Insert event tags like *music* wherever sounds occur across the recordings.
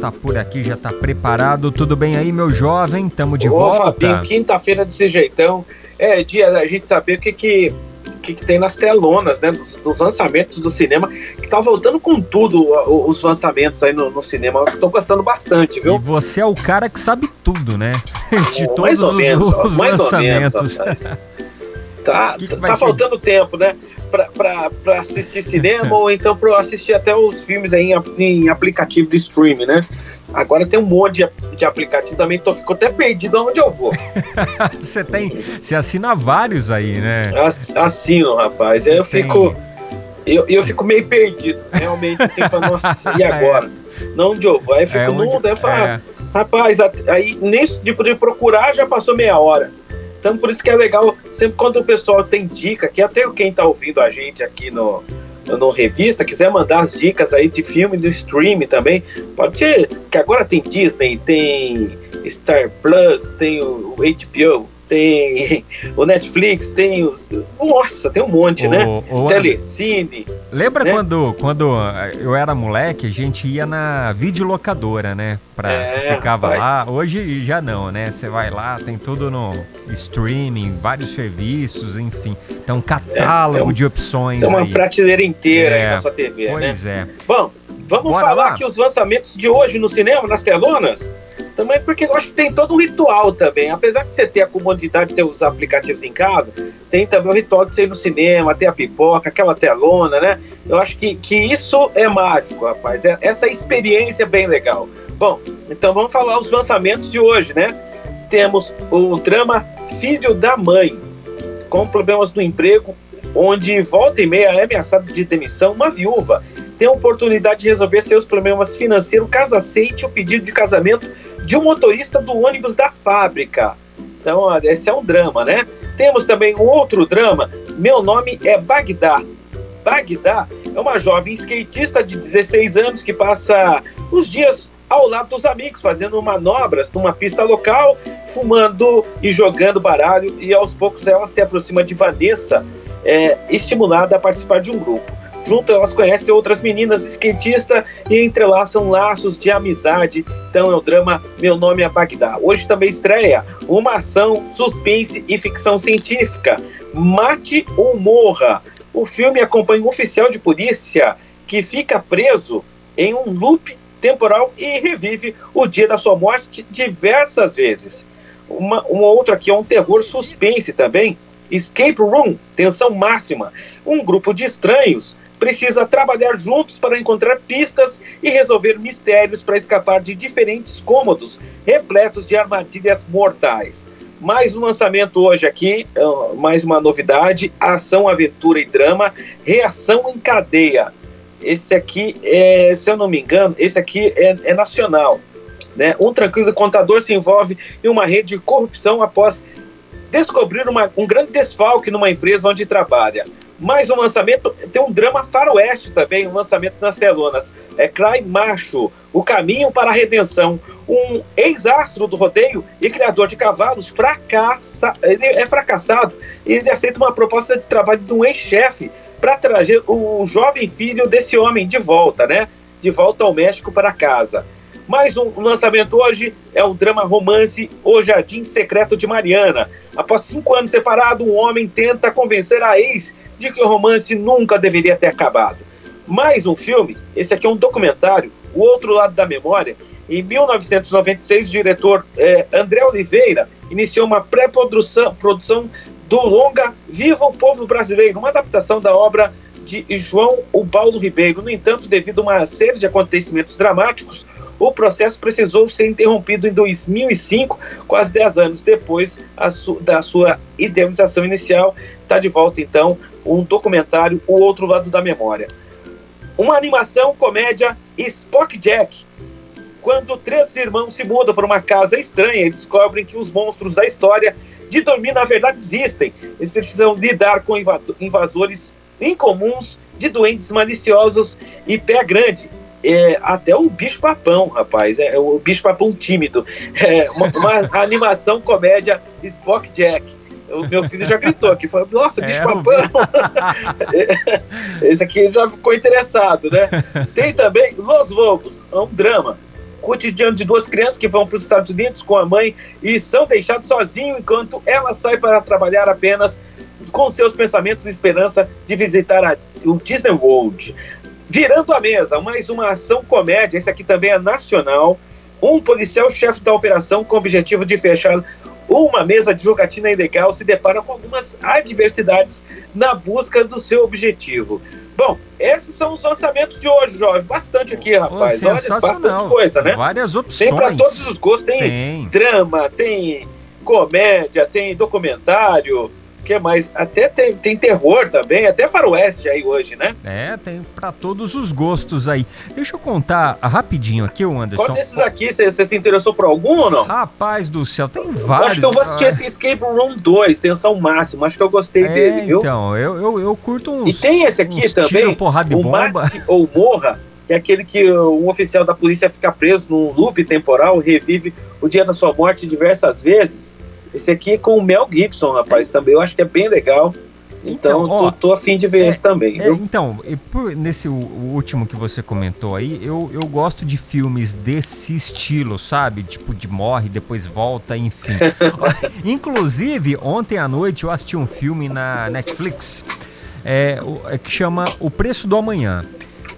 tá por aqui, já tá preparado. Tudo bem aí, meu jovem? Tamo de Ô, volta. Fabinho, quinta-feira desse jeitão. É dia da gente saber o que que, que, que tem nas telonas, né? Dos, dos lançamentos do cinema. Que tá voltando com tudo os lançamentos aí no, no cinema. Eu tô gostando bastante, E viu? você é o cara que sabe tudo, né? *laughs* De todos mais ou os, menos, ó, os mais ou menos. lançamentos. Tá, *laughs* Que que vai tá faltando tempo, né? Pra assistir cinema ou então eu assistir até os filmes aí em, em aplicativo de streaming, né? Agora tem um monte de, de aplicativo também, tô, fico até perdido onde eu vou. *laughs* você tem, você assina vários aí, né? Ass- Assino, rapaz. Eu Você tem- fico. Eu, eu fico meio perdido, realmente, assim, falando, nossa, e *laughs* agora? Não onde eu vou? Aí eu fico É, onde- daí eu falo, é. rapaz, aí nem tipo de procurar já passou meia hora. Então por isso que é legal, sempre quando o pessoal tem dica, que até quem tá ouvindo a gente aqui no, no revista, quiser mandar as dicas aí de filme do streaming também, pode ser que agora tem Disney, tem Star Plus, tem o HBO, tem o Netflix, tem os. Nossa, tem um monte, né? O- o- Telecine. Lembra né? quando, quando eu era moleque, a gente ia na videolocadora, né? Pra, É, ficava lá. Hoje já não, né? Você vai lá, tem tudo no streaming, vários serviços, enfim. Tem um catálogo tem um- de opções Tem uma aí. prateleira inteira É, aí na sua TV, né? Pois é. Bom, vamos Bora falar lá. aqui os lançamentos de hoje no cinema, nas telonas? Também porque eu acho que tem todo um ritual também. Apesar de você ter a comodidade de ter os aplicativos em casa, tem também o ritual de você ir no cinema, ter a pipoca, aquela telona, né? Eu acho que, que isso é mágico, rapaz. É, essa experiência é bem legal. Bom, então vamos falar os lançamentos de hoje, né? Temos o drama Filho da Mãe, com problemas no emprego, onde volta e meia é ameaçada de demissão uma viúva tem a oportunidade de resolver seus problemas financeiros caso aceite o pedido de casamento de um motorista do ônibus da fábrica. Então, esse é um drama, né? Temos também um outro drama. Meu nome é Bagdá. Bagdá é uma jovem skatista de 16 anos que passa os dias ao lado dos amigos, fazendo manobras numa pista local, fumando e jogando baralho, e aos poucos ela se aproxima de Vanessa, é, estimulada a participar de um grupo. Junto elas conhecem outras meninas skatistas e entrelaçam laços de amizade. Então é o drama Meu Nome é Bagdá. Hoje também estreia uma ação, suspense e ficção científica. Mate ou Morra. O filme acompanha um oficial de polícia que fica preso em um loop temporal e revive o dia da sua morte diversas vezes. Uma, uma outra aqui é um terror suspense também. Escape Room, tensão máxima. Um grupo de estranhos precisa trabalhar juntos para encontrar pistas e resolver mistérios para escapar de diferentes cômodos repletos de armadilhas mortais. Mais um lançamento hoje aqui, uh, mais uma novidade: ação, aventura e drama, reação em cadeia. Esse aqui, é, se eu não me engano, esse aqui é, é nacional. Né? Um tranquilo contador se envolve em uma rede de corrupção após descobrir uma, um grande desfalque numa empresa onde trabalha. Mais um lançamento, tem um drama faroeste também, um lançamento nas telonas. É Cry Macho, O Caminho para a Redenção. Um ex-astro do rodeio e criador de cavalos fracassa, ele é fracassado e ele aceita uma proposta de trabalho de um ex-chefe para trazer o jovem filho desse homem de volta, né? De volta ao México para casa. Mais um lançamento hoje é o drama romance O Jardim Secreto de Mariana. Após cinco anos separado, um homem tenta convencer a ex de que o romance nunca deveria ter acabado. Mais um filme, esse aqui é um documentário, O Outro Lado da Memória. Em 1996, o diretor eh, André Oliveira iniciou uma pré-produção produção do longa Viva o Povo Brasileiro, uma adaptação da obra de João Ubaldo Ribeiro. No entanto, devido a uma série de acontecimentos dramáticos, o processo precisou ser interrompido em 2005, quase 10 anos depois su da sua idealização inicial. Está de volta, então, um documentário, O Outro Lado da Memória. Uma animação comédia Spock Jack. Quando três irmãos se mudam para uma casa estranha e descobrem que os monstros da história de dormir na verdade existem, eles precisam lidar com invasores incomuns de doentes maliciosos e pé grande. É, até o bicho papão, rapaz, é o bicho papão tímido. É, uma, uma *laughs* animação comédia Spock Jack. O meu filho já gritou aqui, falou, nossa, bicho É, papão. *laughs* Esse aqui já ficou interessado, né? Tem também Los Lobos, é um drama. cotidiano de duas crianças que vão para os Estados Unidos com a mãe e são deixados sozinhos enquanto ela sai para trabalhar apenas com seus pensamentos e esperança de visitar a, o Disney World. Virando a mesa, mais uma ação comédia, esse aqui também é nacional. Um policial-chefe da operação com o objetivo de fechar uma mesa de jogatina ilegal se depara com algumas adversidades na busca do seu objetivo. Bom, esses são os lançamentos de hoje, jovem. Bastante aqui, rapaz. Olha, bastante coisa, né? Várias opções. Tem para todos os gostos. Tem, tem drama, tem comédia, tem documentário, que mais? Até tem, tem terror também, até faroeste aí hoje, né? É, tem para todos os gostos aí. Deixa eu contar rapidinho aqui, o Anderson. Qual desses aqui, você, se interessou por algum ou não? Rapaz do céu, tem vários. acho que eu vou assistir esse Escape Room 2, tensão máxima, acho que eu gostei é, dele, viu? Então, eu, eu, eu curto uns E tem esse aqui também, tiro, porrada de o bomba. Mate ou Morra, que é aquele que um oficial da polícia fica preso num loop temporal, revive o dia da sua morte diversas vezes. Esse aqui é com o Mel Gibson, rapaz, é. também. Eu acho que é bem legal. Então, então ó, tô, tô afim de ver é, esse também. É, então, por, nesse o, o, último que você comentou aí, eu, eu gosto de filmes desse estilo, sabe? Tipo, de morre, depois volta, enfim. *laughs* Inclusive, ontem à noite eu assisti um filme na Netflix é, é, que chama O Preço do Amanhã.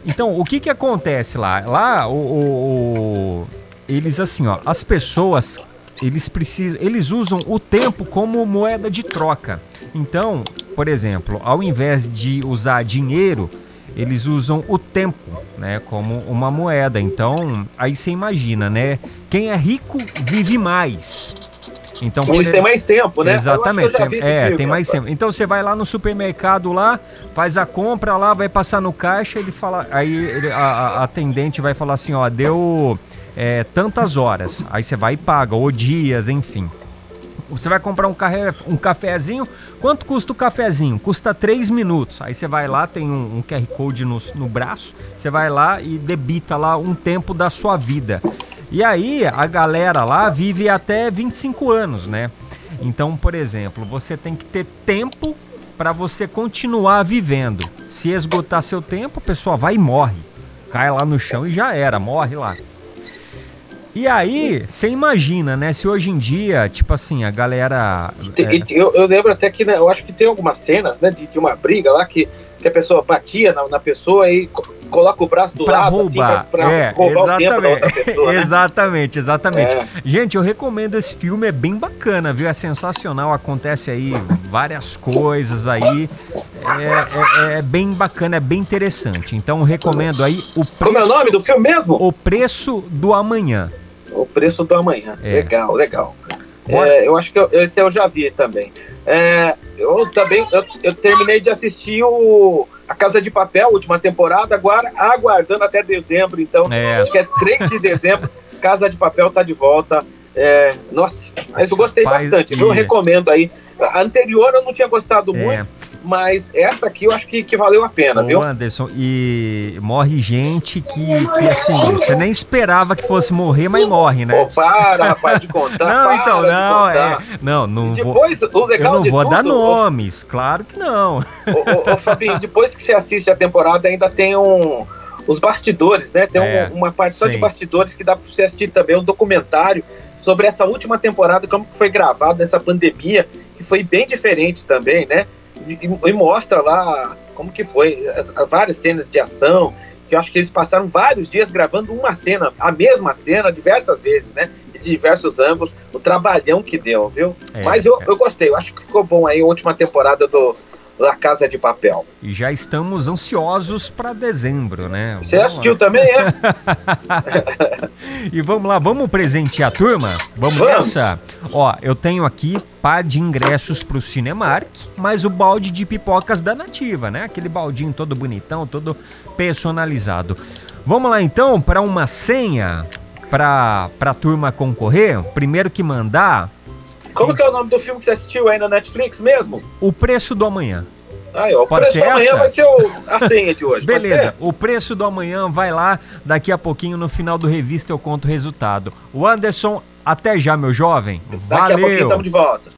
Então, o que que acontece lá? Lá, o, o, o eles assim, ó, as pessoas eles precisam, eles usam o tempo como moeda de troca. Então, por exemplo, ao invés de usar dinheiro, eles usam o tempo, né, como uma moeda. Então, aí você imagina, né? Quem é rico vive mais. Então, eles têm mais tempo, né? Exatamente. Tem, é, filme, tem mais tempo. Então você vai lá no supermercado lá, faz a compra lá, vai passar no caixa, ele fala, aí ele, a, a atendente vai falar assim, ó, deu é, tantas horas. Aí você vai e paga, ou dias, enfim. Você vai comprar um, carre, um cafezinho. Quanto custa o cafezinho? Custa 3 minutos. Aí você vai lá, tem um, um QR Code no, no braço. Você vai lá e debita lá um tempo da sua vida. E aí a galera lá vive até 25 anos, né? Então, por exemplo, você tem que ter tempo para você continuar vivendo. Se esgotar seu tempo, a pessoa vai e morre. Cai lá no chão e já era, morre lá. E aí, você imagina, né? Se hoje em dia, tipo assim, a galera. É... Eu, eu, lembro até que, né, eu acho que tem algumas cenas, né, de, de uma briga lá que, que a pessoa batia na, na pessoa e coloca o braço do pra lado assim, roubar. assim, pra, pra é, roubar exatamente. o tempo da outra pessoa. *laughs* Né? exatamente, exatamente. É. Gente, eu recomendo esse filme, é bem bacana, viu? É sensacional, acontece aí várias coisas aí. É, é, é bem bacana, é bem interessante. Então recomendo aí o preço, Como é o nome do filme mesmo? O Preço do Amanhã. Preço do Amanhã. É. Legal, legal. É, eu acho que eu, esse eu já vi também. É, eu também eu, eu, terminei de assistir o A Casa de Papel, última temporada, agora aguardando até dezembro. Então, é. acho que é 3 de dezembro. *laughs* Casa de Papel tá de volta. É, nossa, mas eu gostei Rapaz, bastante. Eu recomendo aí. A anterior eu não tinha gostado é. muito mas essa aqui eu acho que, que valeu a pena, Ô, viu? Anderson, e morre gente que, que, assim, você nem esperava que fosse morrer, mas morre, né? Pô, para, rapaz, de contar. *laughs* não, então, não, é. Não, não depois, vou. O legal eu não vou tudo, dar nomes, claro que não. Ô, ô, ô, Fabinho, depois que você assiste a temporada, ainda tem um. Os bastidores, né? Tem é, um, uma parte só sim. de bastidores que dá pra você assistir também, um documentário sobre essa última temporada, como foi gravado essa pandemia, que foi bem diferente também, né? e, e, mostra lá como que foi, as, as, várias cenas de ação, que eu acho que eles passaram vários dias gravando uma cena, a mesma cena, diversas vezes, né? De diversos ângulos, o trabalhão que deu, viu? É, Mas eu, é. eu gostei, eu acho que ficou bom aí a última temporada do, La Casa de Papel. E já estamos ansiosos para dezembro, né? Você vamos assistiu lá. também, é? *laughs* e vamos lá, vamos presentear a turma? Vamos, vamos. nessa? Ó, eu tenho aqui par de ingressos para o Cinemark, mais o balde de pipocas da Nativa, né? Aquele baldinho todo bonitão, todo personalizado. Vamos lá então para uma senha para a turma concorrer. Primeiro que mandar como que é o nome do filme que você assistiu aí na Netflix mesmo? O Preço do Amanhã. Aí, ó, o Pode preço do amanhã vai ser o, a senha de hoje. Beleza, o preço do amanhã vai lá. Daqui a pouquinho, no final do revista, eu conto o resultado. O Anderson, até já, meu jovem. Valeu. Daqui a pouquinho estamos de volta.